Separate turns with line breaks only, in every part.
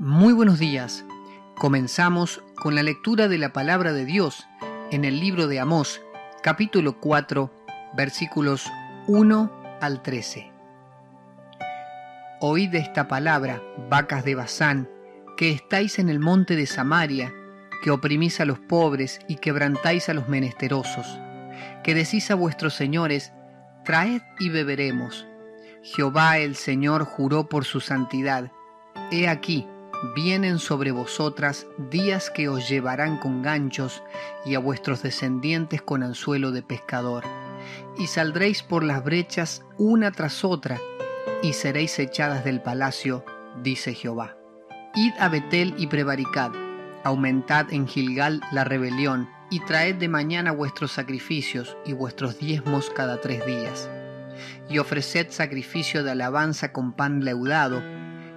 Muy buenos días. Comenzamos con la lectura de la palabra de Dios en el libro de Amós, capítulo 4, versículos 1 al 13. Oíd esta palabra, vacas de Bazán, que estáis en el monte de Samaria, que oprimís a los pobres y quebrantáis a los menesterosos, que decís a vuestros señores, traed y beberemos. Jehová el Señor juró por su santidad. He aquí, vienen sobre vosotras días que os llevarán con ganchos y a vuestros descendientes con anzuelo de pescador. Y saldréis por las brechas una tras otra, y seréis echadas del palacio, dice Jehová. Id a Betel y prevaricad, aumentad en Gilgal la rebelión, y traed de mañana vuestros sacrificios y vuestros diezmos cada tres días. Y ofreced sacrificio de alabanza con pan leudado,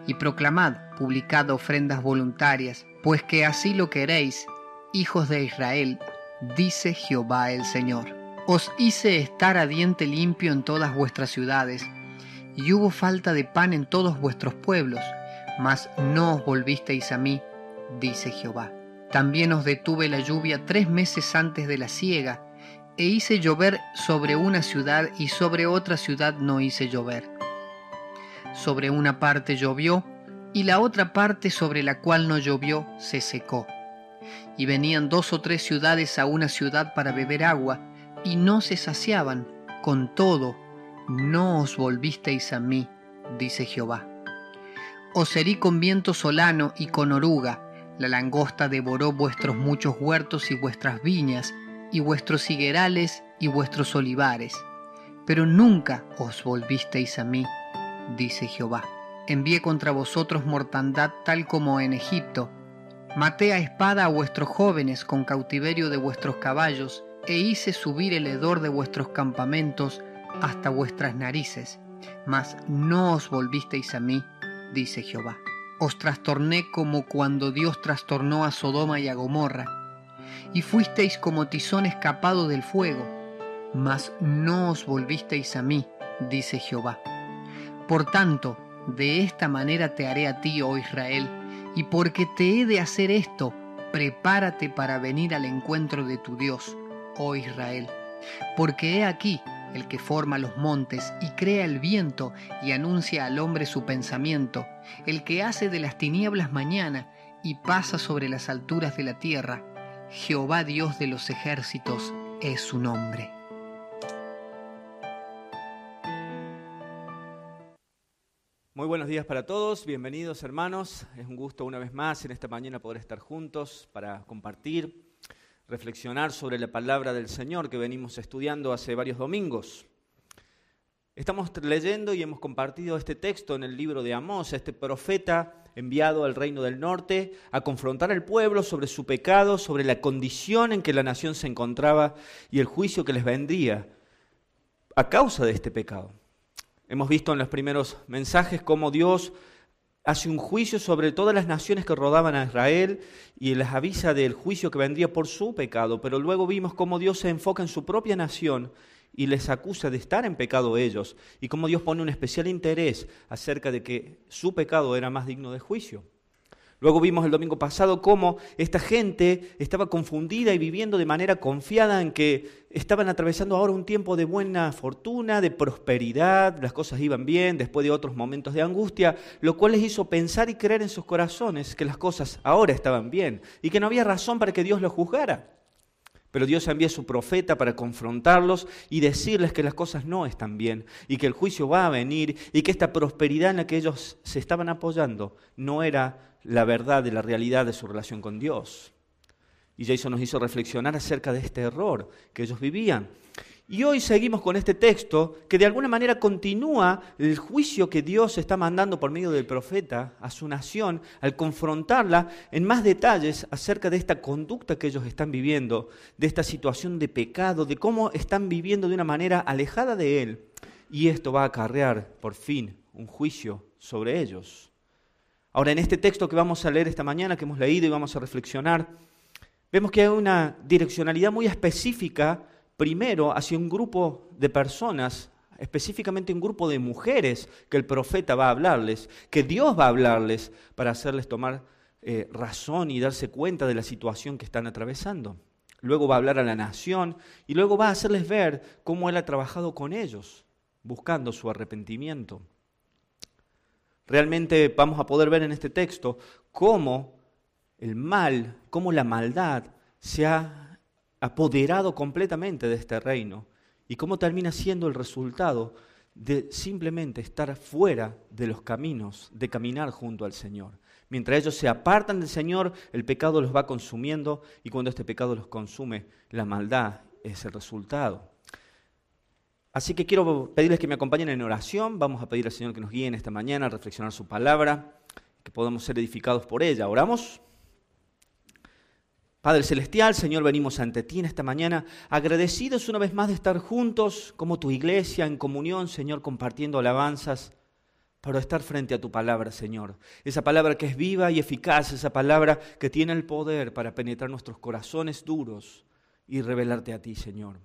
y proclamad, publicad ofrendas voluntarias, pues que así lo queréis, hijos de Israel, dice Jehová el Señor. Os hice estar a diente limpio en todas vuestras ciudades, y hubo falta de pan en todos vuestros pueblos, mas no os volvisteis a mí, dice Jehová. También os detuve la lluvia tres meses antes de la siega, e hice llover sobre una ciudad y sobre otra ciudad no hice llover sobre una parte llovió, y la otra parte sobre la cual no llovió se secó. Y venían dos o tres ciudades a una ciudad para beber agua, y no se saciaban, con todo, no os volvisteis a mí, dice Jehová. Os herí con viento solano y con oruga, la langosta devoró vuestros muchos huertos y vuestras viñas, y vuestros higuerales y vuestros olivares, pero nunca os volvisteis a mí, dice Jehová. Envié contra vosotros mortandad tal como en Egipto. Maté a espada a vuestros jóvenes con cautiverio de vuestros caballos, e hice subir el hedor de vuestros campamentos hasta vuestras narices. Mas no os volvisteis a mí, dice Jehová. Os trastorné como cuando Dios trastornó a Sodoma y a Gomorra, y fuisteis como tizón escapado del fuego, mas no os volvisteis a mí, dice Jehová. Por tanto, de esta manera te haré a ti, oh Israel, y porque te he de hacer esto, prepárate para venir al encuentro de tu Dios, oh Israel. Porque he aquí el que forma los montes y crea el viento y anuncia al hombre su pensamiento, el que hace de las tinieblas mañana y pasa sobre las alturas de la tierra. Jehová Dios de los ejércitos es su nombre.
Muy buenos días para todos, bienvenidos hermanos. Es un gusto una vez más en esta mañana poder estar juntos para compartir, reflexionar sobre la palabra del Señor que venimos estudiando hace varios domingos. Estamos leyendo y hemos compartido este texto en el libro de Amós, este profeta enviado al reino del norte a confrontar al pueblo sobre su pecado, sobre la condición en que la nación se encontraba y el juicio que les vendría a causa de este pecado. Hemos visto en los primeros mensajes cómo Dios hace un juicio sobre todas las naciones que rodaban a Israel y les avisa del juicio que vendría por su pecado, pero luego vimos cómo Dios se enfoca en su propia nación y les acusa de estar en pecado ellos y cómo Dios pone un especial interés acerca de que su pecado era más digno de juicio. Luego vimos el domingo pasado cómo esta gente estaba confundida y viviendo de manera confiada en que estaban atravesando ahora un tiempo de buena fortuna, de prosperidad, las cosas iban bien después de otros momentos de angustia, lo cual les hizo pensar y creer en sus corazones que las cosas ahora estaban bien y que no había razón para que Dios los juzgara. Pero Dios envía a su profeta para confrontarlos y decirles que las cosas no están bien y que el juicio va a venir y que esta prosperidad en la que ellos se estaban apoyando no era la verdad de la realidad de su relación con Dios. Y Jason nos hizo reflexionar acerca de este error que ellos vivían. Y hoy seguimos con este texto que de alguna manera continúa el juicio que Dios está mandando por medio del profeta a su nación al confrontarla en más detalles acerca de esta conducta que ellos están viviendo, de esta situación de pecado, de cómo están viviendo de una manera alejada de Él. Y esto va a acarrear por fin un juicio sobre ellos. Ahora, en este texto que vamos a leer esta mañana, que hemos leído y vamos a reflexionar, vemos que hay una direccionalidad muy específica, primero, hacia un grupo de personas específicamente un grupo de mujeres que el profeta va a hablarles, que Dios va a hablarles para hacerles tomar eh, razón y darse cuenta de la situación que están atravesando. Luego va a hablar a la nación y luego va a hacerles ver cómo Él ha trabajado con ellos, buscando su arrepentimiento. Realmente vamos a poder ver en este texto cómo el mal, cómo la maldad se ha apoderado completamente de este reino y cómo termina siendo el resultado de simplemente estar fuera de los caminos, de caminar junto al Señor. Mientras ellos se apartan del Señor, el pecado los va consumiendo y cuando este pecado los consume, la maldad es el resultado. Así que quiero pedirles que me acompañen en oración. Vamos a pedir al Señor que nos guíe en esta mañana a reflexionar su palabra, que podamos ser edificados por ella. ¿Oramos? Padre Celestial, Señor, venimos ante ti en esta mañana, agradecidos una vez más de estar juntos como tu iglesia, en comunión, Señor, compartiendo alabanzas, para estar frente a tu palabra, Señor. Esa palabra que es viva y eficaz, esa palabra que tiene el poder para penetrar nuestros corazones duros y revelarte a ti, Señor.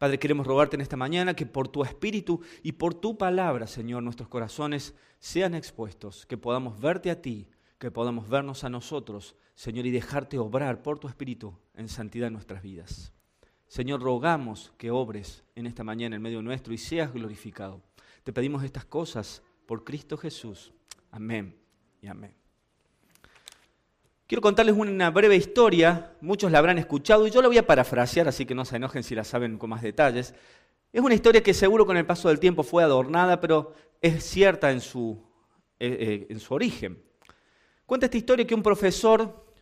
Padre, queremos rogarte en esta mañana que por tu espíritu y por tu palabra, Señor, nuestros corazones sean expuestos, que podamos verte a ti, que podamos vernos a nosotros, Señor, y dejarte obrar por tu espíritu en santidad en nuestras vidas. Señor, rogamos que obres en esta mañana en medio nuestro y seas glorificado. Te pedimos estas cosas por Cristo Jesús. Amén y amén. Quiero contarles una breve historia, muchos la habrán escuchado y yo la voy a parafrasear, así que no se enojen si la saben con más detalles. Es una historia que seguro con el paso del tiempo fue adornada, pero es cierta en su, eh, eh, en su origen. Cuenta esta historia que un profesor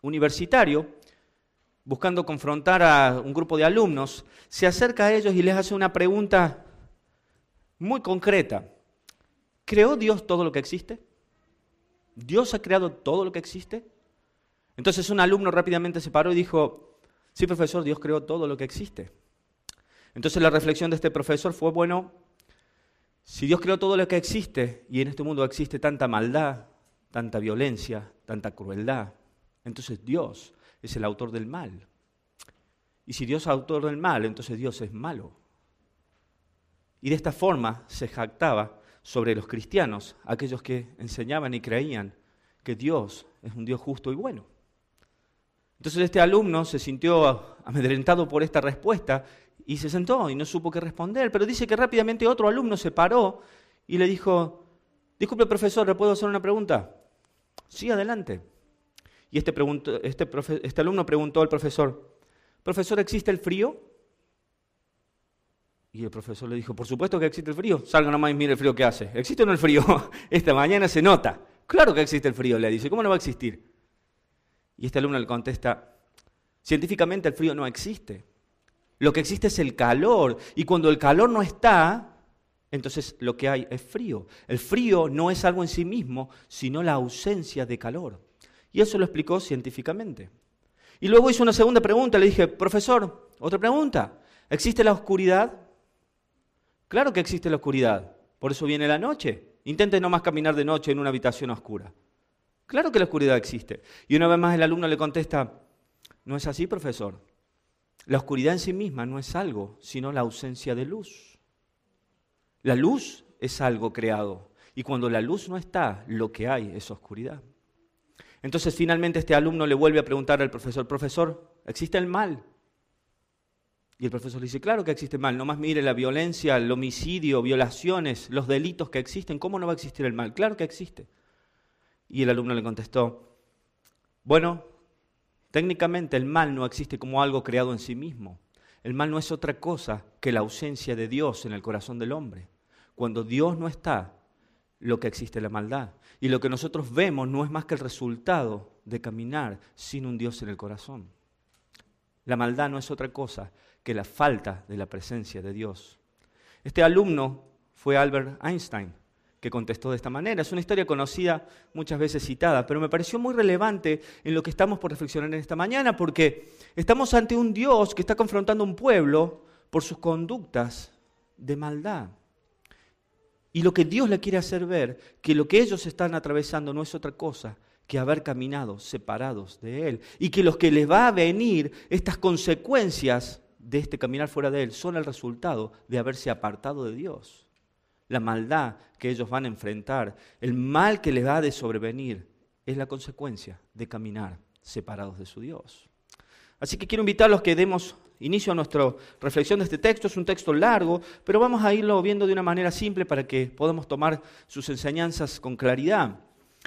universitario, buscando confrontar a un grupo de alumnos, se acerca a ellos y les hace una pregunta muy concreta. ¿Creó Dios todo lo que existe? ¿Dios ha creado todo lo que existe? Entonces un alumno rápidamente se paró y dijo, sí profesor, Dios creó todo lo que existe. Entonces la reflexión de este profesor fue, bueno, si Dios creó todo lo que existe y en este mundo existe tanta maldad, tanta violencia, tanta crueldad, entonces Dios es el autor del mal. Y si Dios es autor del mal, entonces Dios es malo. Y de esta forma se jactaba sobre los cristianos, aquellos que enseñaban y creían que Dios es un Dios justo y bueno. Entonces este alumno se sintió amedrentado por esta respuesta y se sentó y no supo qué responder, pero dice que rápidamente otro alumno se paró y le dijo, disculpe profesor, ¿le puedo hacer una pregunta? Sí, adelante. Y este, este, este alumno preguntó al profesor, profesor, ¿existe el frío? Y el profesor le dijo, por supuesto que existe el frío, salga nomás y mire el frío que hace. ¿Existe o no el frío? Esta mañana se nota. Claro que existe el frío, le dice, ¿cómo no va a existir? Y este alumno le contesta, científicamente el frío no existe. Lo que existe es el calor. Y cuando el calor no está, entonces lo que hay es frío. El frío no es algo en sí mismo, sino la ausencia de calor. Y eso lo explicó científicamente. Y luego hizo una segunda pregunta. Le dije, profesor, otra pregunta. ¿Existe la oscuridad? Claro que existe la oscuridad. Por eso viene la noche. Intente no más caminar de noche en una habitación oscura. Claro que la oscuridad existe. Y una vez más el alumno le contesta, no es así, profesor. La oscuridad en sí misma no es algo, sino la ausencia de luz. La luz es algo creado. Y cuando la luz no está, lo que hay es oscuridad. Entonces finalmente este alumno le vuelve a preguntar al profesor, profesor, ¿existe el mal? Y el profesor le dice, claro que existe el mal, no más mire la violencia, el homicidio, violaciones, los delitos que existen, ¿cómo no va a existir el mal? Claro que existe. Y el alumno le contestó, bueno, técnicamente el mal no existe como algo creado en sí mismo. El mal no es otra cosa que la ausencia de Dios en el corazón del hombre. Cuando Dios no está, lo que existe es la maldad. Y lo que nosotros vemos no es más que el resultado de caminar sin un Dios en el corazón. La maldad no es otra cosa que la falta de la presencia de Dios. Este alumno fue Albert Einstein que contestó de esta manera. Es una historia conocida, muchas veces citada, pero me pareció muy relevante en lo que estamos por reflexionar en esta mañana, porque estamos ante un Dios que está confrontando a un pueblo por sus conductas de maldad. Y lo que Dios le quiere hacer ver, que lo que ellos están atravesando no es otra cosa que haber caminado separados de Él. Y que los que les va a venir, estas consecuencias de este caminar fuera de Él son el resultado de haberse apartado de Dios. La maldad que ellos van a enfrentar, el mal que les va de sobrevenir, es la consecuencia de caminar separados de su Dios. Así que quiero invitarlos que demos inicio a nuestra reflexión de este texto. Es un texto largo, pero vamos a irlo viendo de una manera simple para que podamos tomar sus enseñanzas con claridad.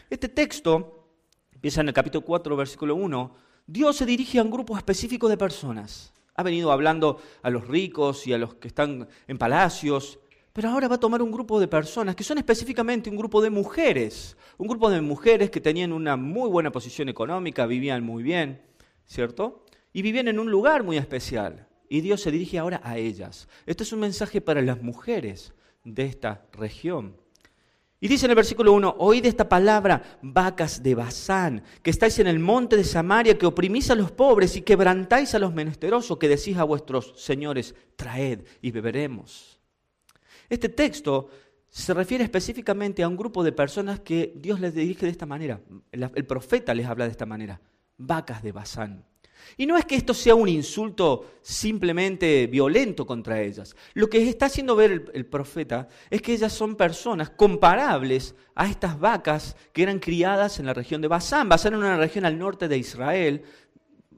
Este texto empieza en el capítulo 4, versículo 1. Dios se dirige a un grupo específico de personas. Ha venido hablando a los ricos y a los que están en palacios, pero ahora va a tomar un grupo de personas que son específicamente un grupo de mujeres, un grupo de mujeres que tenían una muy buena posición económica, vivían muy bien, ¿cierto? Y vivían en un lugar muy especial. Y Dios se dirige ahora a ellas. Este es un mensaje para las mujeres de esta región. Y dice en el versículo 1, oíd esta palabra, vacas de Bazán, que estáis en el monte de Samaria, que oprimís a los pobres y quebrantáis a los menesterosos, que decís a vuestros señores, traed y beberemos. Este texto se refiere específicamente a un grupo de personas que Dios les dirige de esta manera. El profeta les habla de esta manera, vacas de Bazán. Y no es que esto sea un insulto simplemente violento contra ellas. Lo que está haciendo ver el, profeta es que ellas son personas comparables a estas vacas que eran criadas en la región de Basán. Basán era una región al norte de Israel.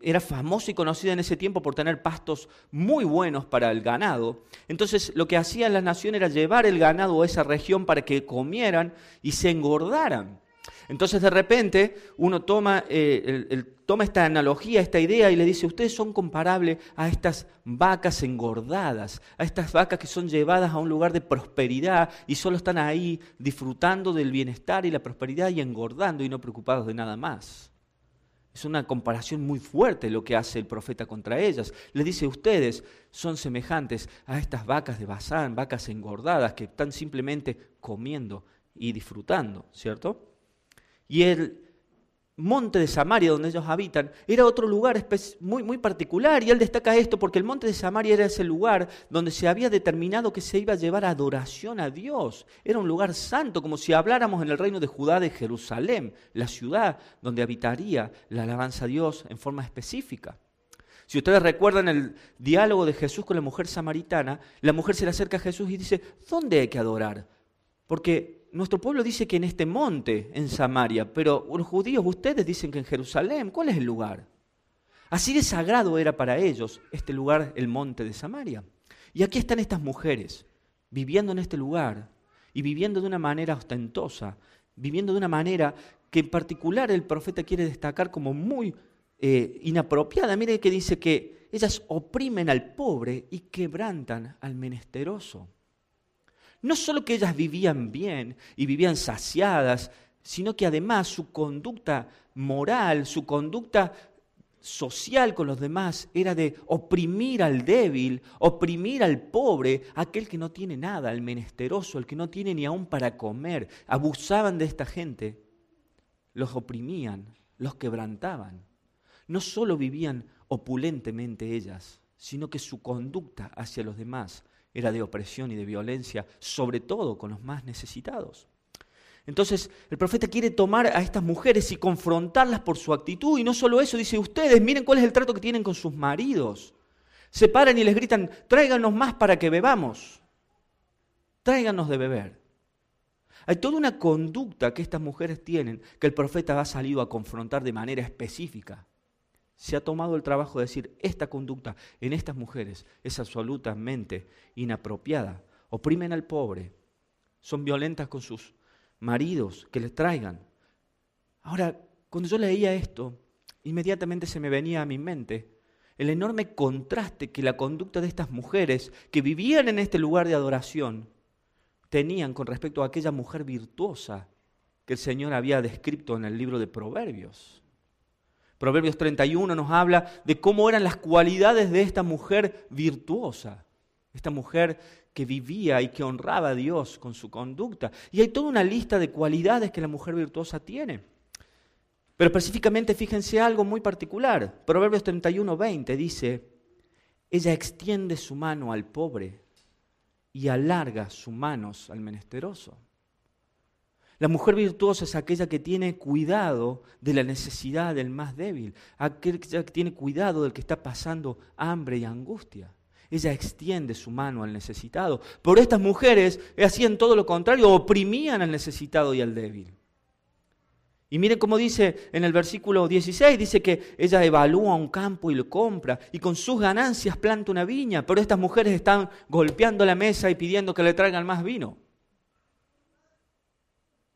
Era famosa y conocida en ese tiempo por tener pastos muy buenos para el ganado. Entonces lo que hacían las naciones era llevar el ganado a esa región para que comieran y se engordaran. Entonces de repente uno toma, eh, toma esta analogía, esta idea y le dice, ustedes son comparables a estas vacas engordadas, a estas vacas que son llevadas a un lugar de prosperidad y solo están ahí disfrutando del bienestar y la prosperidad y engordando y no preocupados de nada más. Es una comparación muy fuerte lo que hace el profeta contra ellas. Les dice, ustedes son semejantes a estas vacas de Bazán, vacas engordadas que están simplemente comiendo y disfrutando, ¿cierto? Y el monte de Samaria, donde ellos habitan, era otro lugar muy, muy particular. Y él destaca esto porque el monte de Samaria era ese lugar donde se había determinado que se iba a llevar adoración a Dios. Era un lugar santo, como si habláramos en el reino de Judá de Jerusalén, la ciudad donde habitaría la alabanza a Dios en forma específica. Si ustedes recuerdan el diálogo de Jesús con la mujer samaritana, la mujer se le acerca a Jesús y dice, ¿dónde hay que adorar? Porque nuestro pueblo dice que en este monte, en Samaria, pero los judíos, ustedes dicen que en Jerusalén, ¿cuál es el lugar? Así de sagrado era para ellos este lugar, el monte de Samaria. Y aquí están estas mujeres, viviendo en este lugar y viviendo de una manera ostentosa, viviendo de una manera que en particular el profeta quiere destacar como muy eh, inapropiada. Mire que dice que ellas oprimen al pobre y quebrantan al menesteroso. No solo que ellas vivían bien y vivían saciadas, sino que además su conducta moral, su conducta social con los demás era de oprimir al débil, oprimir al pobre, aquel que no tiene nada, el menesteroso, el que no tiene ni aún para comer. Abusaban de esta gente, los oprimían, los quebrantaban. No solo vivían opulentemente ellas, sino que su conducta hacia los demás era de opresión y de violencia, sobre todo con los más necesitados. Entonces el profeta quiere tomar a estas mujeres y confrontarlas por su actitud. Y no solo eso, dice, ustedes miren cuál es el trato que tienen con sus maridos. Se paran y les gritan, tráiganos más para que bebamos. Tráiganos de beber. Hay toda una conducta que estas mujeres tienen que el profeta ha salido a confrontar de manera específica se ha tomado el trabajo de decir, esta conducta en estas mujeres es absolutamente inapropiada. Oprimen al pobre, son violentas con sus maridos que les traigan. Ahora, cuando yo leía esto, inmediatamente se me venía a mi mente el enorme contraste que la conducta de estas mujeres que vivían en este lugar de adoración tenían con respecto a aquella mujer virtuosa que el Señor había descrito en el libro de Proverbios. Proverbios 31 nos habla de cómo eran las cualidades de esta mujer virtuosa, esta mujer que vivía y que honraba a Dios con su conducta. Y hay toda una lista de cualidades que la mujer virtuosa tiene. Pero específicamente fíjense algo muy particular. Proverbios 31, 20 dice, ella extiende su mano al pobre y alarga sus manos al menesteroso. La mujer virtuosa es aquella que tiene cuidado de la necesidad del más débil, aquella que tiene cuidado del que está pasando hambre y angustia. Ella extiende su mano al necesitado. Pero estas mujeres hacían todo lo contrario, oprimían al necesitado y al débil. Y miren cómo dice en el versículo 16, dice que ella evalúa un campo y lo compra y con sus ganancias planta una viña, pero estas mujeres están golpeando la mesa y pidiendo que le traigan más vino.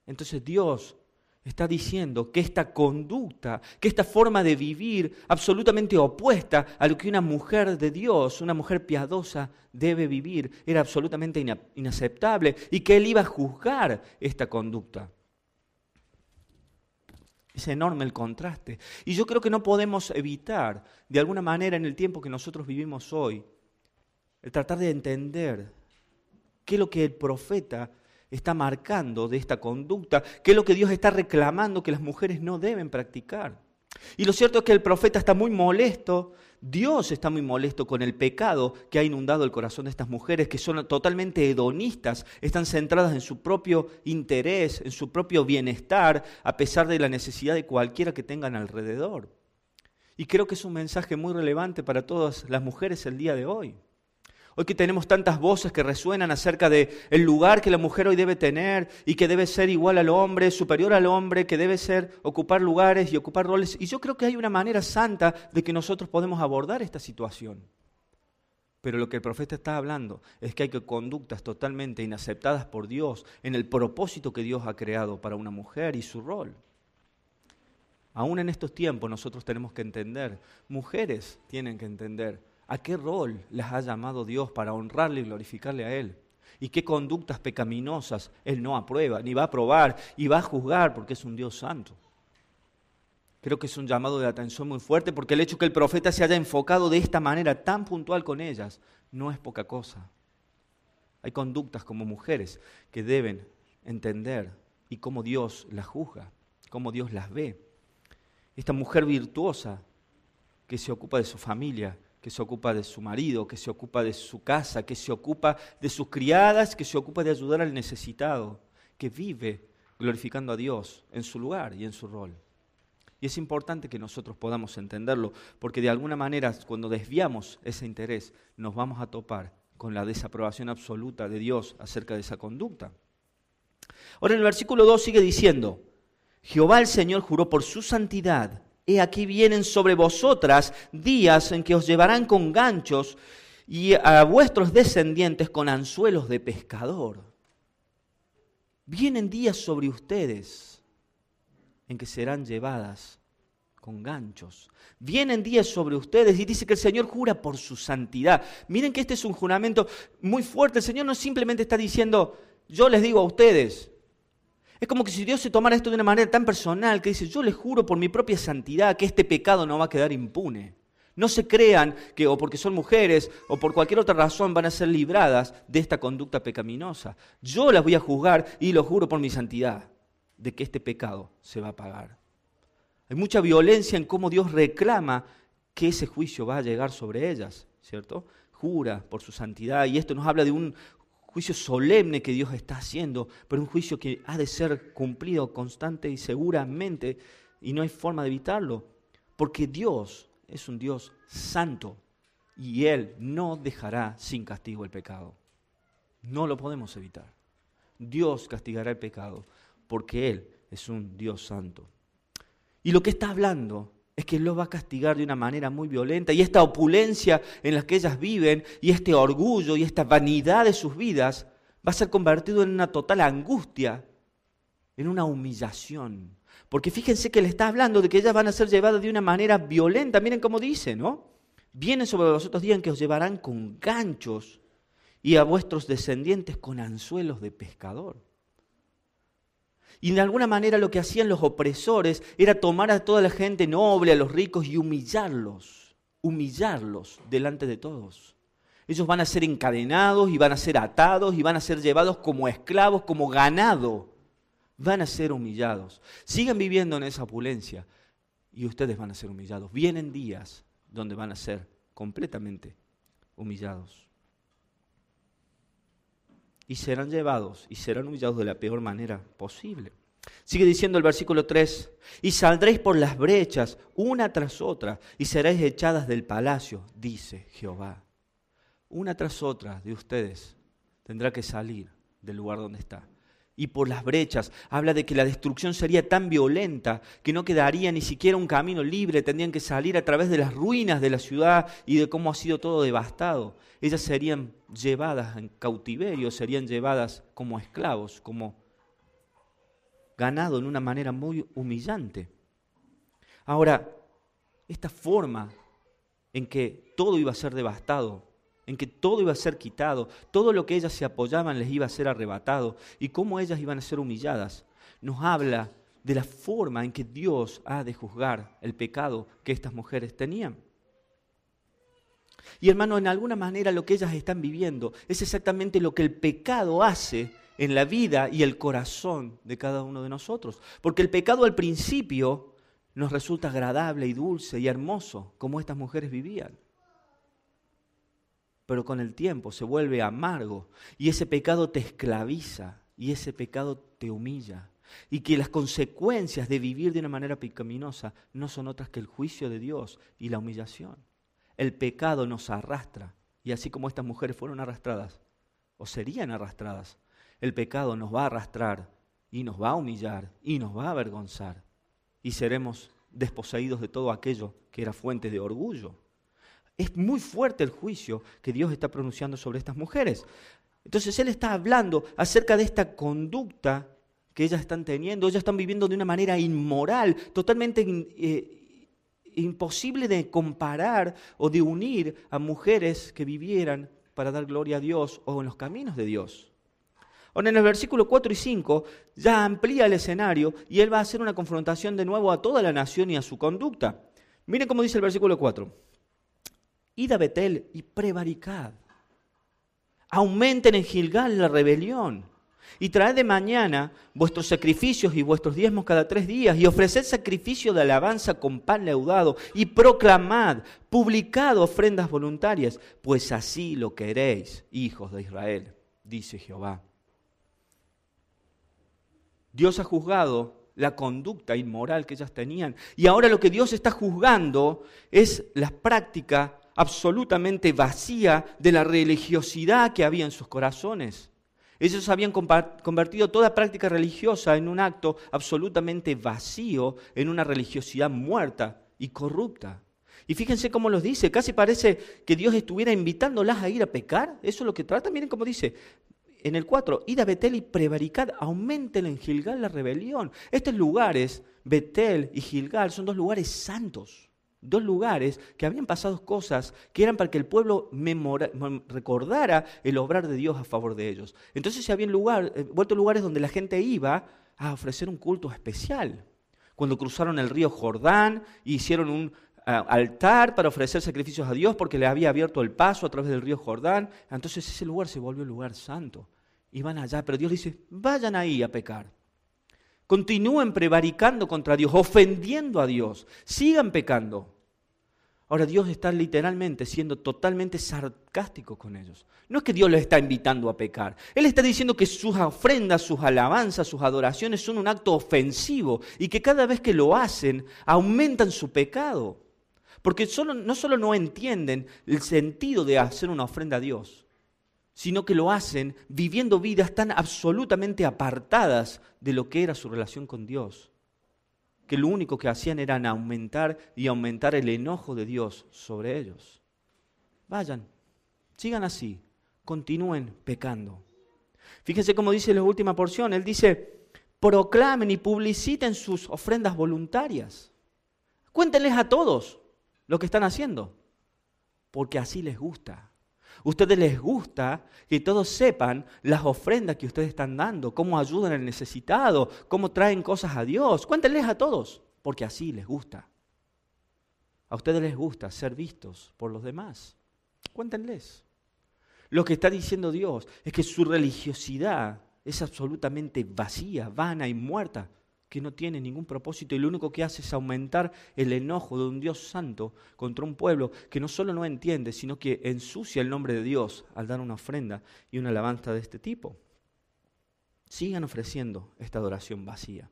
Entonces Dios está diciendo que esta conducta, que esta forma de vivir absolutamente opuesta a lo que una mujer de Dios, una mujer piadosa debe vivir, era absolutamente inaceptable y que Él iba a juzgar esta conducta. Es enorme el contraste. Y yo creo que no podemos evitar, de alguna manera, en el tiempo que nosotros vivimos hoy, el tratar de entender qué es lo que el profeta está marcando de esta conducta, qué es lo que Dios está reclamando que las mujeres no deben practicar. Y lo cierto es que el profeta está muy molesto, Dios está muy molesto con el pecado que ha inundado el corazón de estas mujeres, que son totalmente hedonistas, están centradas en su propio interés, en su propio bienestar, a pesar de la necesidad de cualquiera que tengan alrededor. Y creo que es un mensaje muy relevante para todas las mujeres el día de hoy. Hoy que tenemos tantas voces que resuenan acerca de el lugar que la mujer hoy debe tener y que debe ser igual al hombre, superior al hombre, que debe ser ocupar lugares y ocupar roles. Y yo creo que hay una manera santa de que nosotros podemos abordar esta situación. Pero lo que el profeta está hablando es que hay que conductas totalmente inaceptadas por Dios en el propósito que Dios ha creado para una mujer y su rol. Aún en estos tiempos nosotros tenemos que entender, mujeres tienen que entender ¿A qué rol les ha llamado Dios para honrarle y glorificarle a Él? ¿Y qué conductas pecaminosas Él no aprueba, ni va a aprobar y va a juzgar porque es un Dios santo? Creo que es un llamado de atención muy fuerte porque el hecho que el profeta se haya enfocado de esta manera tan puntual con ellas no es poca cosa. Hay conductas como mujeres que deben entender y cómo Dios las juzga, cómo Dios las ve. Esta mujer virtuosa que se ocupa de su familia, que se ocupa de su marido, que se ocupa de su casa, que se ocupa de sus criadas, que se ocupa de ayudar al necesitado, que vive glorificando a Dios en su lugar y en su rol. Y es importante que nosotros podamos entenderlo, porque de alguna manera cuando desviamos ese interés nos vamos a topar con la desaprobación absoluta de Dios acerca de esa conducta. Ahora en el versículo 2 sigue diciendo, Jehová el Señor juró por su santidad He aquí vienen sobre vosotras días en que os llevarán con ganchos y a vuestros descendientes con anzuelos de pescador. Vienen días sobre ustedes en que serán llevadas con ganchos. Vienen días sobre ustedes y dice que el Señor jura por su santidad. Miren que este es un juramento muy fuerte. El Señor no simplemente está diciendo, yo les digo a ustedes, es como que si Dios se tomara esto de una manera tan personal que dice, yo les juro por mi propia santidad que este pecado no va a quedar impune. No se crean que o porque son mujeres o por cualquier otra razón van a ser libradas de esta conducta pecaminosa. Yo las voy a juzgar y lo juro por mi santidad de que este pecado se va a pagar. Hay mucha violencia en cómo Dios reclama que ese juicio va a llegar sobre ellas, ¿cierto? Jura por su santidad y esto nos habla de un juicio solemne que Dios está haciendo, pero un juicio que ha de ser cumplido constante y seguramente, y no hay forma de evitarlo, porque Dios es un Dios santo y Él no dejará sin castigo el pecado. No lo podemos evitar. Dios castigará el pecado porque Él es un Dios santo. Y lo que está hablando es que Él lo va a castigar de una manera muy violenta y esta opulencia en la que ellas viven y este orgullo y esta vanidad de sus vidas va a ser convertido en una total angustia, en una humillación. Porque fíjense que le está hablando de que ellas van a ser llevadas de una manera violenta. Miren cómo dice, ¿no? Vienen sobre vosotros días en que os llevarán con ganchos y a vuestros descendientes con anzuelos de pescador. Y de alguna manera lo que hacían los opresores era tomar a toda la gente noble, a los ricos, y humillarlos, humillarlos delante de todos. Ellos van a ser encadenados y van a ser atados y van a ser llevados como esclavos, como ganado. Van a ser humillados. Sigan viviendo en esa opulencia y ustedes van a ser humillados. Vienen días donde van a ser completamente humillados. Y serán llevados y serán humillados de la peor manera posible. Sigue diciendo el versículo 3, y saldréis por las brechas una tras otra y seréis echadas del palacio, dice Jehová. Una tras otra de ustedes tendrá que salir del lugar donde está. Y por las brechas, habla de que la destrucción sería tan violenta que no quedaría ni siquiera un camino libre, tendrían que salir a través de las ruinas de la ciudad y de cómo ha sido todo devastado. Ellas serían llevadas en cautiverio, serían llevadas como esclavos, como ganado en una manera muy humillante. Ahora, esta forma en que todo iba a ser devastado, en que todo iba a ser quitado, todo lo que ellas se apoyaban les iba a ser arrebatado y cómo ellas iban a ser humilladas, nos habla de la forma en que Dios ha de juzgar el pecado que estas mujeres tenían. Y hermano, en alguna manera lo que ellas están viviendo es exactamente lo que el pecado hace en la vida y el corazón de cada uno de nosotros. Porque el pecado al principio nos resulta agradable y dulce y hermoso, como estas mujeres vivían. Pero con el tiempo se vuelve amargo y ese pecado te esclaviza y ese pecado te humilla. Y que las consecuencias de vivir de una manera pecaminosa no son otras que el juicio de Dios y la humillación. El pecado nos arrastra y así como estas mujeres fueron arrastradas o serían arrastradas el pecado nos va a arrastrar y nos va a humillar y nos va a avergonzar y seremos desposeídos de todo aquello que era fuente de orgullo. Es muy fuerte el juicio que Dios está pronunciando sobre estas mujeres. Entonces Él está hablando acerca de esta conducta que ellas están teniendo. Ellas están viviendo de una manera inmoral, totalmente eh, imposible de comparar o de unir a mujeres que vivieran para dar gloria a Dios o en los caminos de Dios. Ahora en el versículo 4 y 5 ya amplía el escenario y él va a hacer una confrontación de nuevo a toda la nación y a su conducta. Miren cómo dice el versículo 4. Id a Betel y prevaricad. Aumenten en Gilgal la rebelión. Y traed de mañana vuestros sacrificios y vuestros diezmos cada tres días, y ofreced sacrificio de alabanza con pan leudado, y proclamad, publicad ofrendas voluntarias, pues así lo queréis, hijos de Israel, dice Jehová. Dios ha juzgado la conducta inmoral que ellas tenían. Y ahora lo que Dios está juzgando es la práctica absolutamente vacía de la religiosidad que había en sus corazones. Ellos habían convertido toda práctica religiosa en un acto absolutamente vacío, en una religiosidad muerta y corrupta. Y fíjense cómo los dice, casi parece que Dios estuviera invitándolas a ir a pecar. Eso es lo que trata. Miren cómo dice, en el 4, id a Betel y prevaricad, aumenten en Gilgal la rebelión. Estos lugares, Betel y Gilgal, son dos lugares santos. Dos lugares que habían pasado cosas que eran para que el pueblo recordara el obrar de Dios a favor de ellos. Entonces se habían eh, vuelto lugares donde la gente iba a ofrecer un culto especial. Cuando cruzaron el río Jordán y hicieron un altar para ofrecer sacrificios a Dios porque le había abierto el paso a través del río Jordán. Entonces ese lugar se volvió un lugar santo. Y van allá, pero Dios dice, vayan ahí a pecar. Continúen prevaricando contra Dios, ofendiendo a Dios. Sigan pecando. Ahora Dios está literalmente siendo totalmente sarcástico con ellos. No es que Dios les está invitando a pecar. Él está diciendo que sus ofrendas, sus alabanzas, sus adoraciones son un acto ofensivo y que cada vez que lo hacen aumentan su pecado. Porque no solo no entienden el sentido de hacer una ofrenda a Dios, sino que lo hacen viviendo vidas tan absolutamente apartadas de lo que era su relación con Dios, que lo único que hacían era aumentar y aumentar el enojo de Dios sobre ellos. Vayan, sigan así, continúen pecando. Fíjense cómo dice la última porción, él dice, proclamen y publiciten sus ofrendas voluntarias. Cuéntenles a todos lo que están haciendo, porque así les gusta. Ustedes les gusta que todos sepan las ofrendas que ustedes están dando, cómo ayudan al necesitado, cómo traen cosas a Dios. Cuéntenles a todos, porque así les gusta. A ustedes les gusta ser vistos por los demás. Cuéntenles. Lo que está diciendo Dios es que su religiosidad es absolutamente vacía, vana y muerta, que no tiene ningún propósito y lo único que hace es aumentar el enojo de un Dios santo contra un pueblo que no solo no entiende, sino que ensucia el nombre de Dios al dar una ofrenda y una alabanza de este tipo. Sigan ofreciendo esta adoración vacía.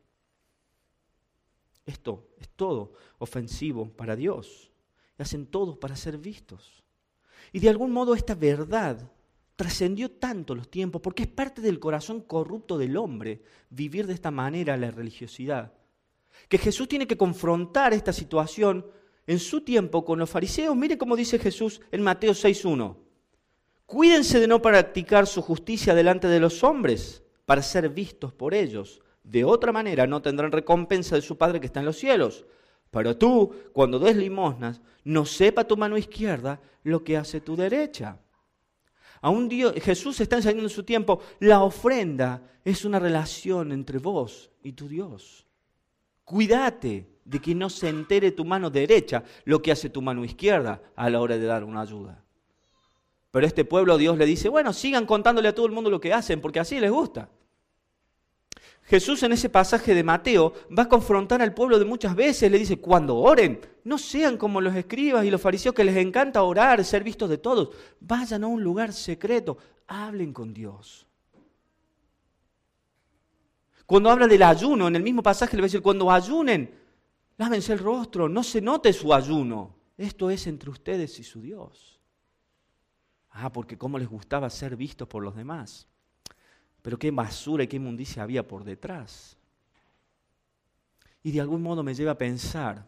Esto es todo ofensivo para Dios. Y hacen todo para ser vistos. Y de algún modo esta verdad trascendió tanto los tiempos porque es parte del corazón corrupto del hombre vivir de esta manera la religiosidad. Que Jesús tiene que confrontar esta situación en su tiempo con los fariseos. Mire cómo dice Jesús en Mateo 6.1. Cuídense de no practicar su justicia delante de los hombres para ser vistos por ellos. De otra manera no tendrán recompensa de su Padre que está en los cielos. Pero tú, cuando des limosnas, no sepa tu mano izquierda lo que hace tu derecha. Un Dios, Jesús está enseñando en su tiempo, la ofrenda es una relación entre vos y tu Dios. Cuídate de que no se entere tu mano derecha lo que hace tu mano izquierda a la hora de dar una ayuda. Pero este pueblo Dios le dice, bueno, sigan contándole a todo el mundo lo que hacen, porque así les gusta. Jesús en ese pasaje de Mateo va a confrontar al pueblo de muchas veces, le dice, cuando oren, no sean como los escribas y los fariseos que les encanta orar, ser vistos de todos, vayan a un lugar secreto, hablen con Dios. Cuando habla del ayuno, en el mismo pasaje le va a decir, cuando ayunen, lávense el rostro, no se note su ayuno. Esto es entre ustedes y su Dios. Ah, porque cómo les gustaba ser vistos por los demás. Pero qué basura y qué inmundicia había por detrás. Y de algún modo me lleva a pensar,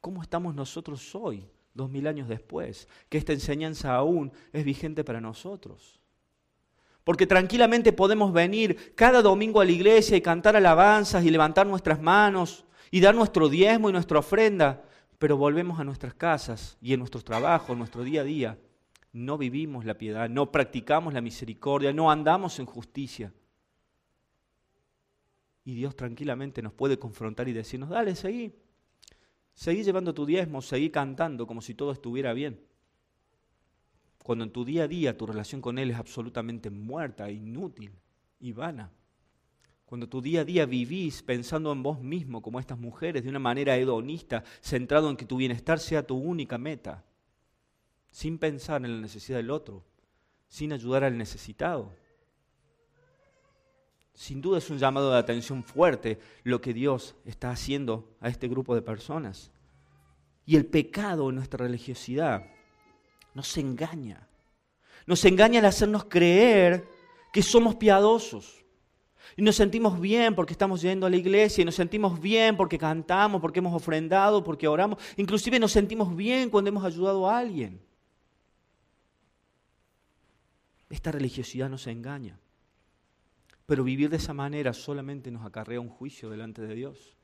¿cómo estamos nosotros hoy, dos mil años después? Que esta enseñanza aún es vigente para nosotros. Porque tranquilamente podemos venir cada domingo a la iglesia y cantar alabanzas y levantar nuestras manos y dar nuestro diezmo y nuestra ofrenda, pero volvemos a nuestras casas y en nuestros trabajos, en nuestro día a día, no vivimos la piedad, no practicamos la misericordia, no andamos en justicia. Y Dios tranquilamente nos puede confrontar y decirnos, dale, seguí, seguí llevando tu diezmo, seguí cantando como si todo estuviera bien. Cuando en tu día a día tu relación con Él es absolutamente muerta, inútil y vana. Cuando tu día a día vivís pensando en vos mismo como estas mujeres de una manera hedonista, centrado en que tu bienestar sea tu única meta sin pensar en la necesidad del otro, sin ayudar al necesitado. Sin duda es un llamado de atención fuerte lo que Dios está haciendo a este grupo de personas. Y el pecado en nuestra religiosidad nos engaña. Nos engaña al hacernos creer que somos piadosos. Y nos sentimos bien porque estamos yendo a la iglesia, y nos sentimos bien porque cantamos, porque hemos ofrendado, porque oramos. Inclusive nos sentimos bien cuando hemos ayudado a alguien. Esta religiosidad nos engaña. Pero vivir de esa manera solamente nos acarrea un juicio delante de Dios.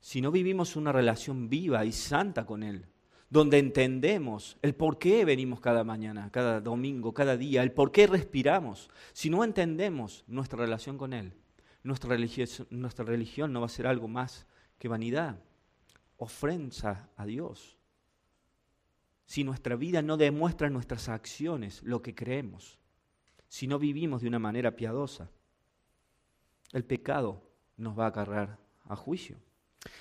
Si no vivimos una relación viva y santa con Él, donde entendemos el por qué venimos cada mañana, cada domingo, cada día, el por qué respiramos, si no entendemos nuestra relación con Él, nuestra religión, no va a ser algo más que vanidad, ofrensa a Dios si nuestra vida no demuestra nuestras acciones lo que creemos, si no vivimos de una manera piadosa, el pecado nos va a agarrar a juicio.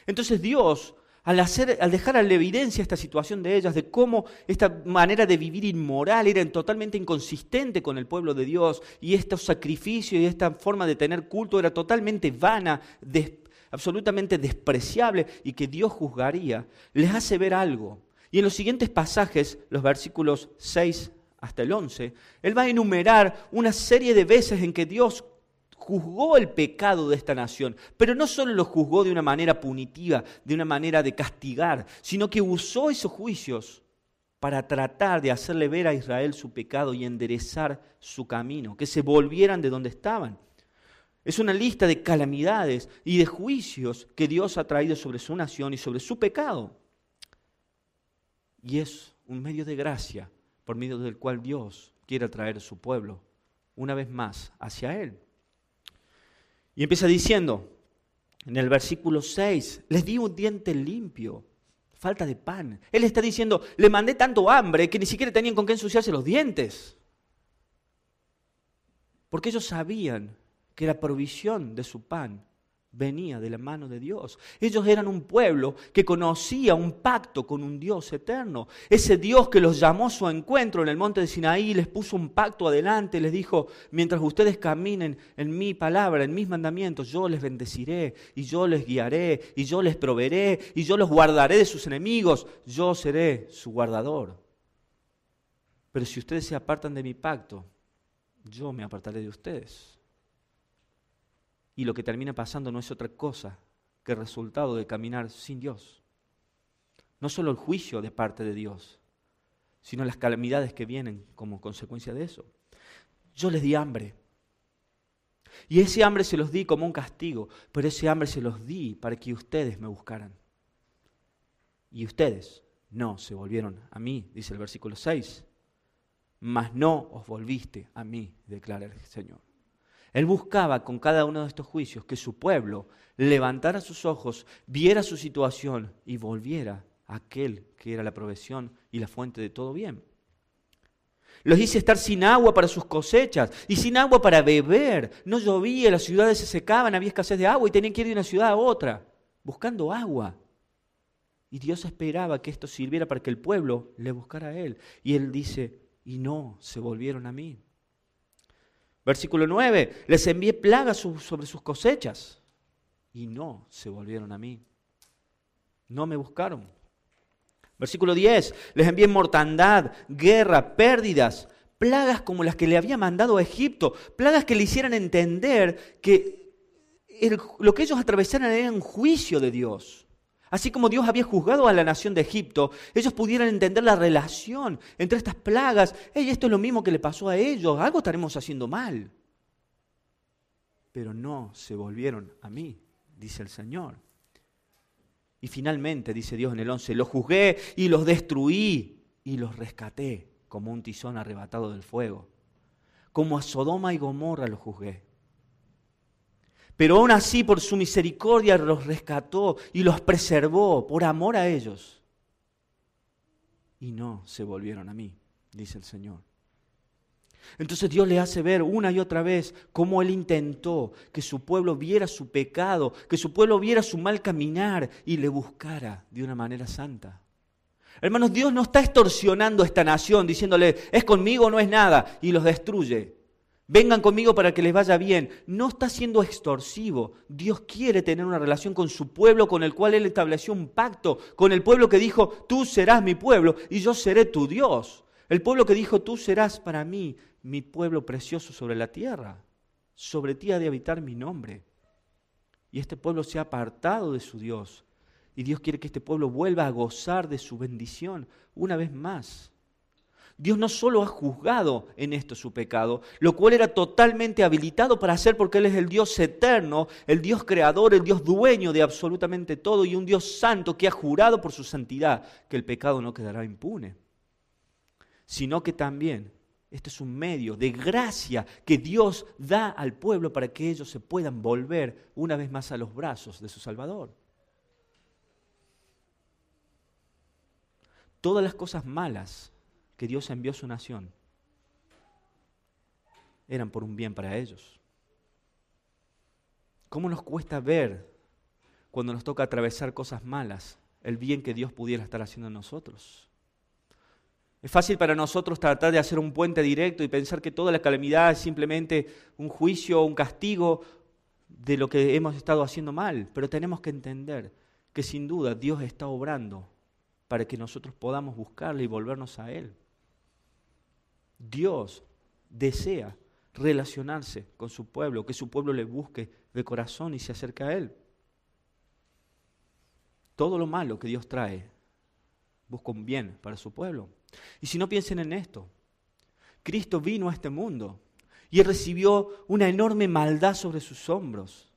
Entonces Dios, al, hacer, al dejar a la evidencia esta situación de ellas, de cómo esta manera de vivir inmoral era totalmente inconsistente con el pueblo de Dios, y estos sacrificios y esta forma de tener culto era totalmente vana, absolutamente despreciable, y que Dios juzgaría, les hace ver algo, y en los siguientes pasajes, los versículos 6 hasta el 11, él va a enumerar una serie de veces en que Dios juzgó el pecado de esta nación, pero no solo lo juzgó de una manera punitiva, de una manera de castigar, sino que usó esos juicios para tratar de hacerle ver a Israel su pecado y enderezar su camino, que se volvieran de donde estaban. Es una lista de calamidades y de juicios que Dios ha traído sobre su nación y sobre su pecado. Y es un medio de gracia por medio del cual Dios quiere atraer a su pueblo una vez más hacia Él. Y empieza diciendo en el versículo 6, les di un diente limpio, falta de pan. Él está diciendo, le mandé tanto hambre que ni siquiera tenían con qué ensuciarse los dientes. Porque ellos sabían que la provisión de su pan venía de la mano de Dios. Ellos eran un pueblo que conocía un pacto con un Dios eterno. Ese Dios que los llamó a su encuentro en el monte de Sinaí, les puso un pacto adelante, les dijo, mientras ustedes caminen en mi palabra, en mis mandamientos, yo les bendeciré y yo les guiaré y yo les proveeré y yo los guardaré de sus enemigos, yo seré su guardador. Pero si ustedes se apartan de mi pacto, yo me apartaré de ustedes. Y lo que termina pasando no es otra cosa que el resultado de caminar sin Dios. No solo el juicio de parte de Dios, sino las calamidades que vienen como consecuencia de eso. Yo les di hambre. Y ese hambre se los di como un castigo, pero ese hambre se los di para que ustedes me buscaran. Y ustedes no se volvieron a mí, dice el versículo 6. Mas no os volviste a mí, declara el Señor. Él buscaba con cada uno de estos juicios que su pueblo levantara sus ojos, viera su situación y volviera a aquel que era la provisión y la fuente de todo bien. Los hice estar sin agua para sus cosechas y sin agua para beber. No llovía, las ciudades se secaban, había escasez de agua y tenían que ir de una ciudad a otra, buscando agua. Y Dios esperaba que esto sirviera para que el pueblo le buscara a Él. Y Él dice, y no, se volvieron a mí. Versículo 9, les envié plagas sobre sus cosechas y no se volvieron a mí. No me buscaron. Versículo 10, les envié mortandad, guerra, pérdidas, plagas como las que le había mandado a Egipto, plagas que le hicieran entender que lo que ellos atravesaran era un juicio de Dios. Así como Dios había juzgado a la nación de Egipto, ellos pudieran entender la relación entre estas plagas. Hey, esto es lo mismo que le pasó a ellos, algo estaremos haciendo mal. Pero no se volvieron a mí, dice el Señor. Y finalmente, dice Dios en el 11, los juzgué y los destruí y los rescaté como un tizón arrebatado del fuego. Como a Sodoma y Gomorra los juzgué. Pero aún así, por su misericordia, los rescató y los preservó por amor a ellos. Y no se volvieron a mí, dice el Señor. Entonces Dios le hace ver una y otra vez cómo Él intentó que su pueblo viera su pecado, que su pueblo viera su mal caminar y le buscara de una manera santa. Hermanos, Dios no está extorsionando a esta nación diciéndole, es conmigo, no es nada, y los destruye. Vengan conmigo para que les vaya bien. No está siendo extorsivo. Dios quiere tener una relación con su pueblo con el cual Él estableció un pacto, con el pueblo que dijo, tú serás mi pueblo y yo seré tu Dios. El pueblo que dijo, tú serás para mí mi pueblo precioso sobre la tierra. Sobre ti ha de habitar mi nombre. Y este pueblo se ha apartado de su Dios. Y Dios quiere que este pueblo vuelva a gozar de su bendición una vez más. Dios no solo ha juzgado en esto su pecado, lo cual era totalmente habilitado para hacer porque Él es el Dios eterno, el Dios creador, el Dios dueño de absolutamente todo y un Dios santo que ha jurado por su santidad que el pecado no quedará impune, sino que también este es un medio de gracia que Dios da al pueblo para que ellos se puedan volver una vez más a los brazos de su Salvador. Todas las cosas malas que Dios envió a su nación eran por un bien para ellos. ¿Cómo nos cuesta ver cuando nos toca atravesar cosas malas el bien que Dios pudiera estar haciendo en nosotros? Es fácil para nosotros tratar de hacer un puente directo y pensar que toda la calamidad es simplemente un juicio o un castigo de lo que hemos estado haciendo mal, pero tenemos que entender que sin duda Dios está obrando para que nosotros podamos buscarle y volvernos a Él. Dios desea relacionarse con su pueblo, que su pueblo le busque de corazón y se acerque a Él. Todo lo malo que Dios trae busca un bien para su pueblo. Y si no piensen en esto, Cristo vino a este mundo y recibió una enorme maldad sobre sus hombros.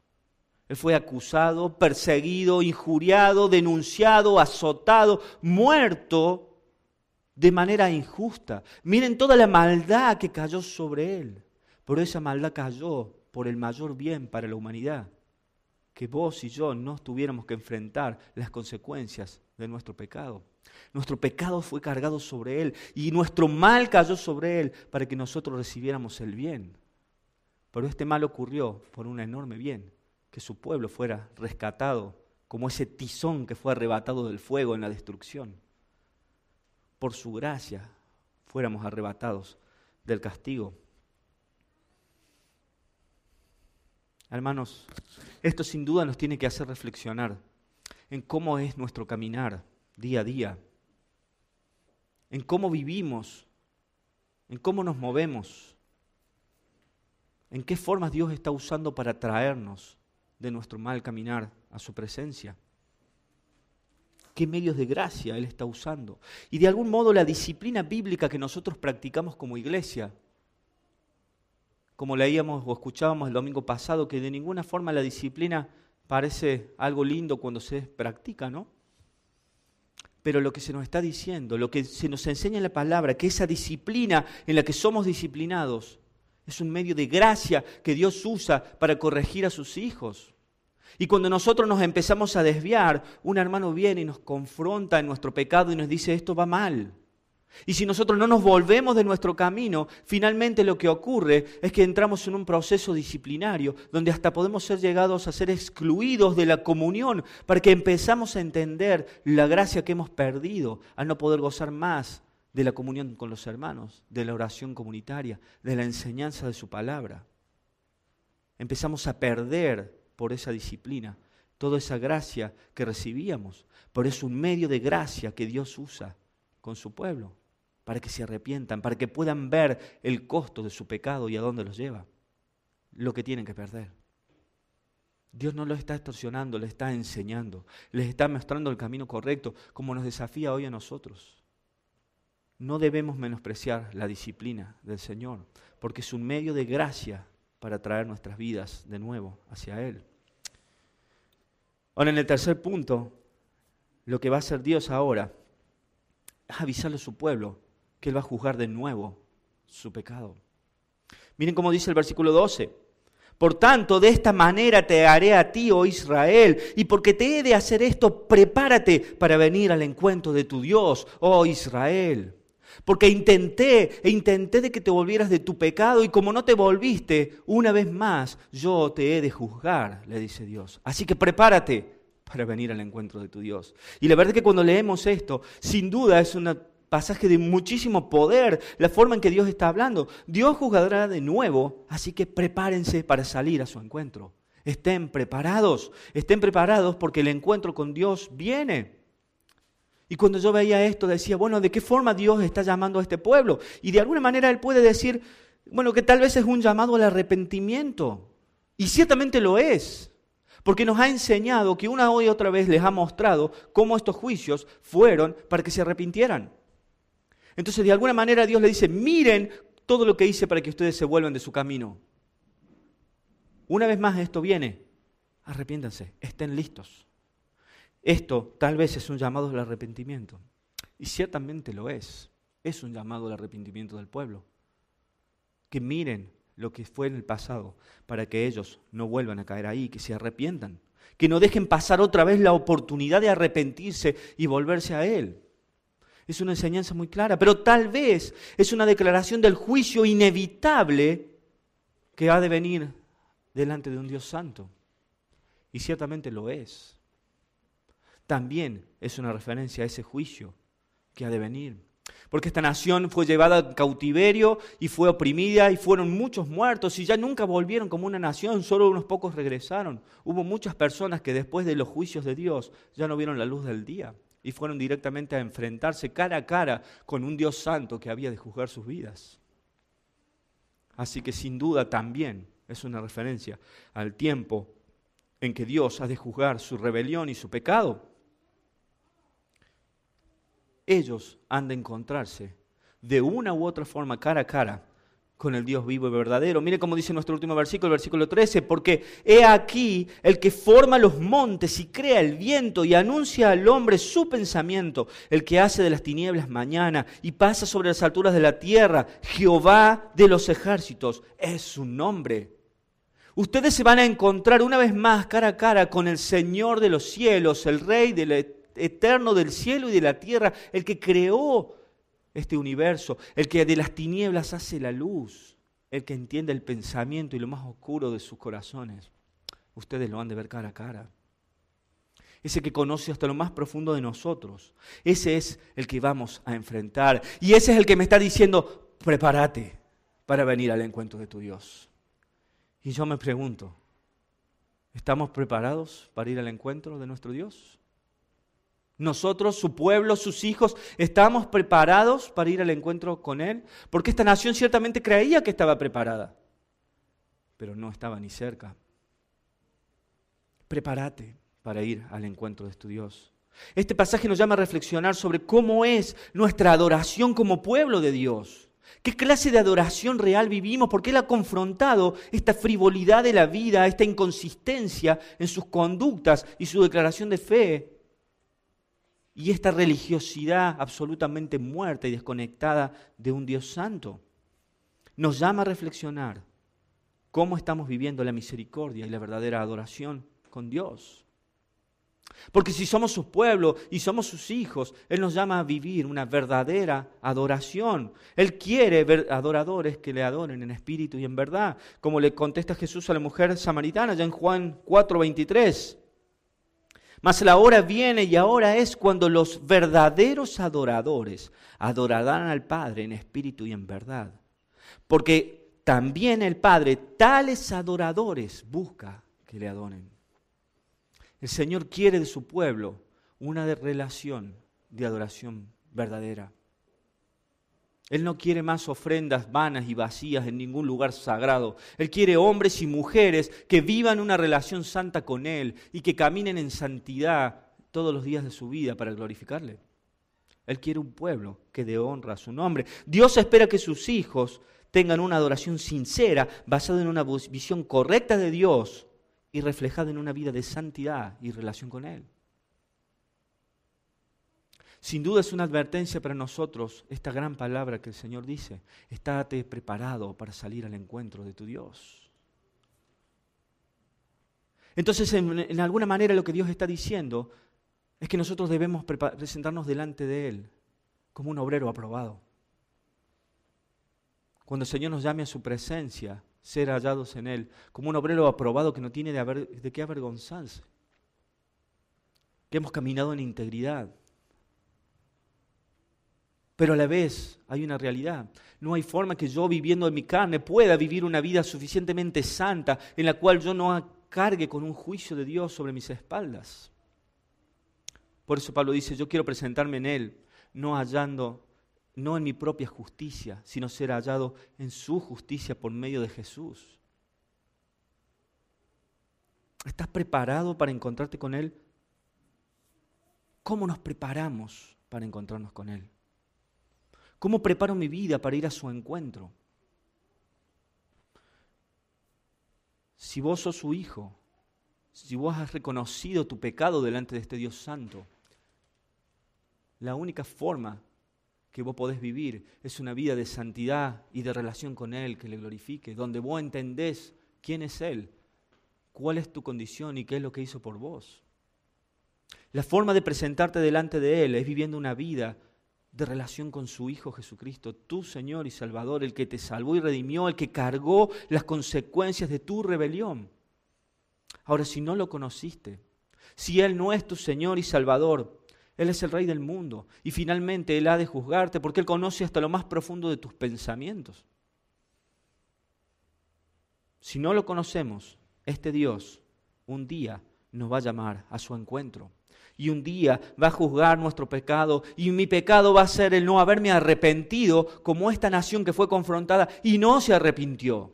Él fue acusado, perseguido, injuriado, denunciado, azotado, muerto de manera injusta. Miren toda la maldad que cayó sobre él. Pero esa maldad cayó por el mayor bien para la humanidad. Que vos y yo no tuviéramos que enfrentar las consecuencias de nuestro pecado. Nuestro pecado fue cargado sobre Él y nuestro mal cayó sobre Él para que nosotros recibiéramos el bien. Pero este mal ocurrió por un enorme bien que su pueblo fuera rescatado como ese tizón que fue arrebatado del fuego en la destrucción. Por su gracia fuéramos arrebatados del castigo. Hermanos, esto sin duda nos tiene que hacer reflexionar en cómo es nuestro caminar día a día, en cómo vivimos, en cómo nos movemos, en qué formas Dios está usando para traernos de nuestro mal caminar a su presencia. ¿Qué medios de gracia Él está usando? Y de algún modo la disciplina bíblica que nosotros practicamos como iglesia, como leíamos o escuchábamos el domingo pasado, que de ninguna forma la disciplina parece algo lindo cuando se practica, ¿no? Pero lo que se nos está diciendo, lo que se nos enseña en la palabra, que esa disciplina en la que somos disciplinados, es un medio de gracia que Dios usa para corregir a sus hijos. Y cuando nosotros nos empezamos a desviar, un hermano viene y nos confronta en nuestro pecado y nos dice, esto va mal. Y si nosotros no nos volvemos de nuestro camino, finalmente lo que ocurre es que entramos en un proceso disciplinario donde hasta podemos ser llegados a ser excluidos de la comunión para que empezamos a entender la gracia que hemos perdido al no poder gozar más de la comunión con los hermanos, de la oración comunitaria, de la enseñanza de su palabra. Empezamos a perder por esa disciplina toda esa gracia que recibíamos, pero es un medio de gracia que Dios usa con su pueblo, para que se arrepientan, para que puedan ver el costo de su pecado y a dónde los lleva, lo que tienen que perder. Dios no los está extorsionando, les está enseñando, les está mostrando el camino correcto, como nos desafía hoy a nosotros. No debemos menospreciar la disciplina del Señor, porque es un medio de gracia para traer nuestras vidas de nuevo hacia Él. Ahora, en el tercer punto, lo que va a hacer Dios ahora es avisarle a su pueblo que Él va a juzgar de nuevo su pecado. Miren cómo dice el versículo 12. Por tanto, de esta manera te haré a ti, oh Israel, y porque te he de hacer esto, prepárate para venir al encuentro de tu Dios, oh Israel. Porque intenté e intenté de que te volvieras de tu pecado y como no te volviste, una vez más yo te he de juzgar, le dice Dios. Así que prepárate para venir al encuentro de tu Dios. Y la verdad es que cuando leemos esto, sin duda es un pasaje de muchísimo poder, la forma en que Dios está hablando. Dios juzgará de nuevo, así que prepárense para salir a su encuentro. Estén preparados, estén preparados porque el encuentro con Dios viene. Y cuando yo veía esto decía, bueno, ¿de qué forma Dios está llamando a este pueblo? Y de alguna manera Él puede decir, bueno, que tal vez es un llamado al arrepentimiento. Y ciertamente lo es. Porque nos ha enseñado que una y otra vez les ha mostrado cómo estos juicios fueron para que se arrepintieran. Entonces, de alguna manera Dios le dice, miren todo lo que hice para que ustedes se vuelvan de su camino. Una vez más esto viene, arrepiéntanse, estén listos. Esto tal vez es un llamado al arrepentimiento. Y ciertamente lo es. Es un llamado al arrepentimiento del pueblo. Que miren lo que fue en el pasado para que ellos no vuelvan a caer ahí, que se arrepientan. Que no dejen pasar otra vez la oportunidad de arrepentirse y volverse a Él. Es una enseñanza muy clara, pero tal vez es una declaración del juicio inevitable que ha de venir delante de un Dios santo. Y ciertamente lo es también es una referencia a ese juicio que ha de venir. Porque esta nación fue llevada a cautiverio y fue oprimida y fueron muchos muertos y ya nunca volvieron como una nación, solo unos pocos regresaron. Hubo muchas personas que después de los juicios de Dios ya no vieron la luz del día y fueron directamente a enfrentarse cara a cara con un Dios santo que había de juzgar sus vidas. Así que sin duda también es una referencia al tiempo en que Dios ha de juzgar su rebelión y su pecado ellos han de encontrarse de una u otra forma cara a cara con el Dios vivo y verdadero. Mire cómo dice nuestro último versículo, el versículo 13, porque he aquí el que forma los montes y crea el viento y anuncia al hombre su pensamiento, el que hace de las tinieblas mañana y pasa sobre las alturas de la tierra, Jehová de los ejércitos, es su nombre. Ustedes se van a encontrar una vez más cara a cara con el Señor de los cielos, el Rey de la eterno del cielo y de la tierra, el que creó este universo, el que de las tinieblas hace la luz, el que entiende el pensamiento y lo más oscuro de sus corazones. ustedes lo han de ver cara a cara. Ese que conoce hasta lo más profundo de nosotros. Ese es el que vamos a enfrentar. Y ese es el que me está diciendo, prepárate para venir al encuentro de tu Dios. Y yo me pregunto, ¿estamos preparados para ir al encuentro de nuestro Dios? Nosotros, su pueblo, sus hijos, ¿estamos preparados para ir al encuentro con Él? Porque esta nación ciertamente creía que estaba preparada, pero no estaba ni cerca. Prepárate para ir al encuentro de tu Dios. Este pasaje nos llama a reflexionar sobre cómo es nuestra adoración como pueblo de Dios. ¿Qué clase de adoración real vivimos? Porque Él ha confrontado esta frivolidad de la vida, esta inconsistencia en sus conductas y su declaración de fe. Y esta religiosidad absolutamente muerta y desconectada de un Dios santo. Nos llama a reflexionar cómo estamos viviendo la misericordia y la verdadera adoración con Dios. Porque si somos su pueblo y somos sus hijos, Él nos llama a vivir una verdadera adoración. Él quiere ver adoradores que le adoren en espíritu y en verdad, como le contesta Jesús a la mujer samaritana ya en Juan 4:23. Mas la hora viene y ahora es cuando los verdaderos adoradores adorarán al Padre en espíritu y en verdad. Porque también el Padre tales adoradores busca que le adoren. El Señor quiere de su pueblo una relación de adoración verdadera. Él no quiere más ofrendas vanas y vacías en ningún lugar sagrado. Él quiere hombres y mujeres que vivan una relación santa con Él y que caminen en santidad todos los días de su vida para glorificarle. Él quiere un pueblo que dé honra a su nombre. Dios espera que sus hijos tengan una adoración sincera, basada en una visión correcta de Dios y reflejada en una vida de santidad y relación con Él. Sin duda es una advertencia para nosotros esta gran palabra que el Señor dice, estate preparado para salir al encuentro de tu Dios. Entonces, en, alguna manera lo que Dios está diciendo es que nosotros debemos presentarnos delante de Él como un obrero aprobado. Cuando el Señor nos llame a su presencia, ser hallados en Él, como un obrero aprobado que no tiene de qué avergonzarse, que hemos caminado en integridad. Pero a la vez hay una realidad. No hay forma que yo viviendo en mi carne pueda vivir una vida suficientemente santa en la cual yo no cargue con un juicio de Dios sobre mis espaldas. Por eso Pablo dice, yo quiero presentarme en Él, no hallando no en mi propia justicia, sino ser hallado en su justicia por medio de Jesús. ¿Estás preparado para encontrarte con Él? ¿Cómo nos preparamos para encontrarnos con Él? ¿Cómo preparo mi vida para ir a su encuentro? Si vos sos su hijo, si vos has reconocido tu pecado delante de este Dios santo, la única forma que vos podés vivir es una vida de santidad y de relación con Él que le glorifique, donde vos entendés quién es Él, cuál es tu condición y qué es lo que hizo por vos. La forma de presentarte delante de Él es viviendo una vida de relación con su Hijo Jesucristo, tu Señor y Salvador, el que te salvó y redimió, el que cargó las consecuencias de tu rebelión. Ahora, si no lo conociste, si Él no es tu Señor y Salvador, él es el rey del mundo. Y finalmente Él ha de juzgarte porque Él conoce hasta lo más profundo de tus pensamientos. Si no lo conocemos, este Dios un día nos va a llamar a su encuentro. Y un día va a juzgar nuestro pecado. Y mi pecado va a ser el no haberme arrepentido como esta nación que fue confrontada y no se arrepintió.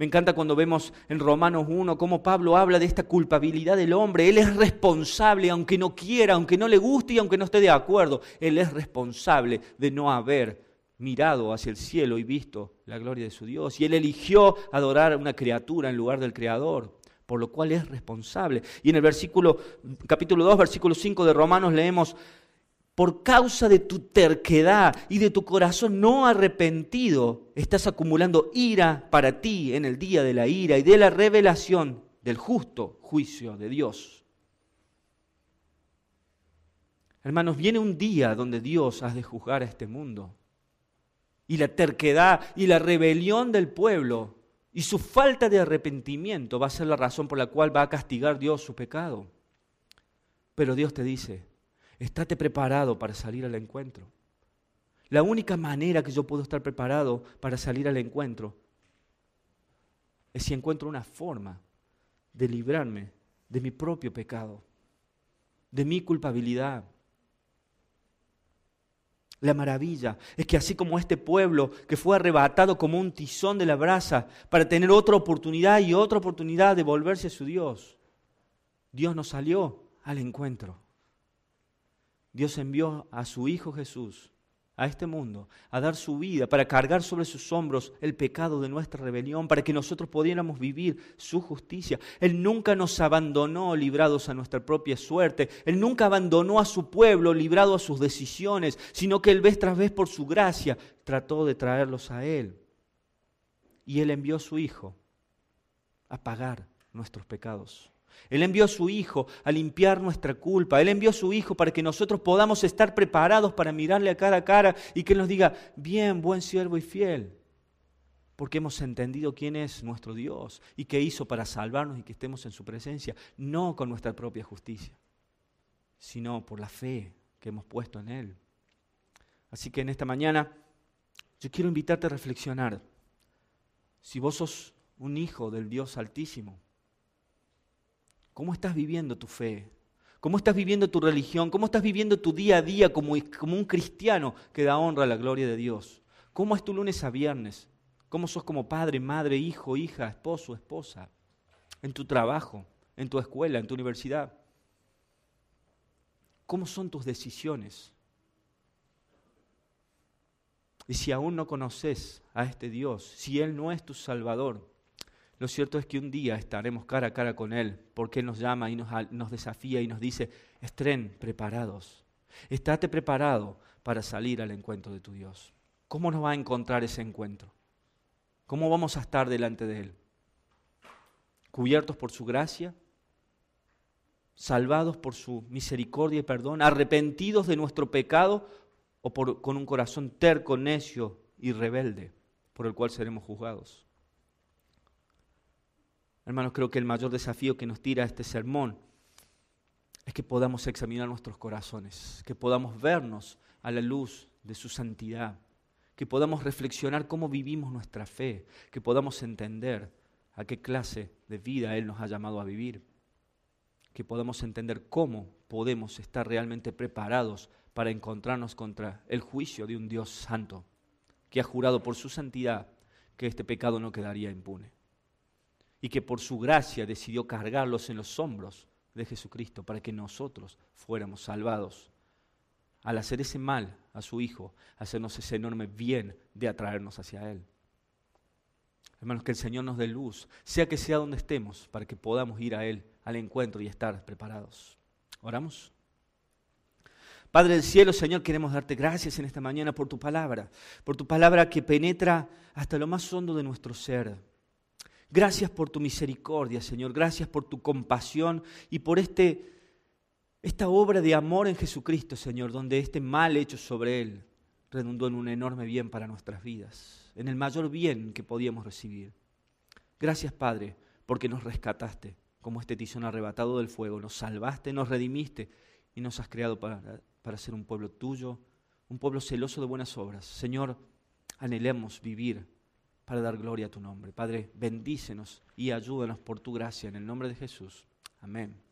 Me encanta cuando vemos en Romanos 1 cómo Pablo habla de esta culpabilidad del hombre. Él es responsable, aunque no quiera, aunque no le guste y aunque no esté de acuerdo. Él es responsable de no haber mirado hacia el cielo y visto la gloria de su Dios. Y él eligió adorar a una criatura en lugar del Creador, por lo cual es responsable. Y en el versículo, capítulo 2, versículo 5 de Romanos leemos, por causa de tu terquedad y de tu corazón no arrepentido, estás acumulando ira para ti en el día de la ira y de la revelación del justo juicio de Dios. Hermanos, viene un día donde Dios ha de juzgar a este mundo. Y la terquedad y la rebelión del pueblo Y su falta de arrepentimiento va a ser la razón por la cual va a castigar Dios su pecado. Pero Dios te dice, estate preparado para salir al encuentro. La única manera que yo puedo estar preparado para salir al encuentro es si encuentro una forma de librarme de mi propio pecado, de mi culpabilidad. La maravilla es que así como este pueblo que fue arrebatado como un tizón de la brasa para tener otra oportunidad y otra oportunidad de volverse a su Dios, Dios nos salió al encuentro. Dios envió a su Hijo Jesús a este mundo, a dar su vida, para cargar sobre sus hombros el pecado de nuestra rebelión, para que nosotros pudiéramos vivir su justicia. Él nunca nos abandonó librados a nuestra propia suerte. Él nunca abandonó a su pueblo librado a sus decisiones, sino que Él vez tras vez por su gracia trató de traerlos a Él. Y Él envió a su Hijo a pagar nuestros pecados. Él envió a su Hijo a limpiar nuestra culpa. Él envió a su Hijo para que nosotros podamos estar preparados para mirarle a cara a cara y que Él nos diga, bien, buen siervo y fiel. Porque hemos entendido quién es nuestro Dios y qué hizo para salvarnos y que estemos en su presencia, no con nuestra propia justicia, sino por la fe que hemos puesto en Él. Así que en esta mañana yo quiero invitarte a reflexionar. Si vos sos un hijo del Dios Altísimo, ¿Cómo estás viviendo tu fe? ¿Cómo estás viviendo tu religión? ¿Cómo estás viviendo tu día a día como, un cristiano que da honra a la gloria de Dios? ¿Cómo es tu lunes a viernes? ¿Cómo sos como padre, madre, hijo, hija, esposo, esposa? En tu trabajo, en tu escuela, en tu universidad. ¿Cómo son tus decisiones? Y si aún no conoces a este Dios, si Él no es tu Salvador, lo cierto es que un día estaremos cara a cara con Él, porque Él nos llama y nos, desafía y nos dice, estén preparados, estate preparado para salir al encuentro de tu Dios. ¿Cómo nos va a encontrar ese encuentro? ¿Cómo vamos a estar delante de Él? ¿Cubiertos por su gracia? ¿Salvados por su misericordia y perdón? ¿Arrepentidos de nuestro pecado o con un corazón terco, necio y rebelde por el cual seremos juzgados? Hermanos, creo que el mayor desafío que nos tira este sermón es que podamos examinar nuestros corazones, que podamos vernos a la luz de su santidad, que podamos reflexionar cómo vivimos nuestra fe, que podamos entender a qué clase de vida Él nos ha llamado a vivir, que podamos entender cómo podemos estar realmente preparados para encontrarnos contra el juicio de un Dios santo, que ha jurado por su santidad que este pecado no quedaría impune y que por su gracia decidió cargarlos en los hombros de Jesucristo para que nosotros fuéramos salvados. Al hacer ese mal a su Hijo, hacernos ese enorme bien de atraernos hacia Él. Hermanos, que el Señor nos dé luz, sea que sea donde estemos, para que podamos ir a Él al encuentro y estar preparados. ¿Oramos? Padre del cielo, Señor, queremos darte gracias en esta mañana por tu palabra, por tu palabra que penetra hasta lo más hondo de nuestro ser Gracias por tu misericordia, Señor. Gracias por tu compasión y por este, esta obra de amor en Jesucristo, Señor, donde este mal hecho sobre Él redundó en un enorme bien para nuestras vidas, en el mayor bien que podíamos recibir. Gracias, Padre, porque nos rescataste como este tizón arrebatado del fuego, nos salvaste, nos redimiste y nos has creado para, para ser un pueblo tuyo, un pueblo celoso de buenas obras. Señor, anhelemos vivir para dar gloria a tu nombre. Padre, bendícenos y ayúdanos por tu gracia en el nombre de Jesús. Amén.